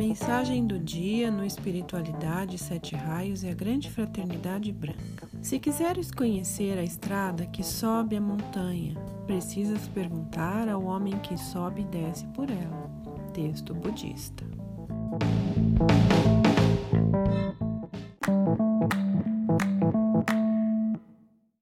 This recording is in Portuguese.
Mensagem do dia no Espiritualidade Sete Raios e a Grande Fraternidade Branca. Se quiseres conhecer a estrada que sobe a montanha, precisas perguntar ao homem que sobe e desce por ela. Texto budista.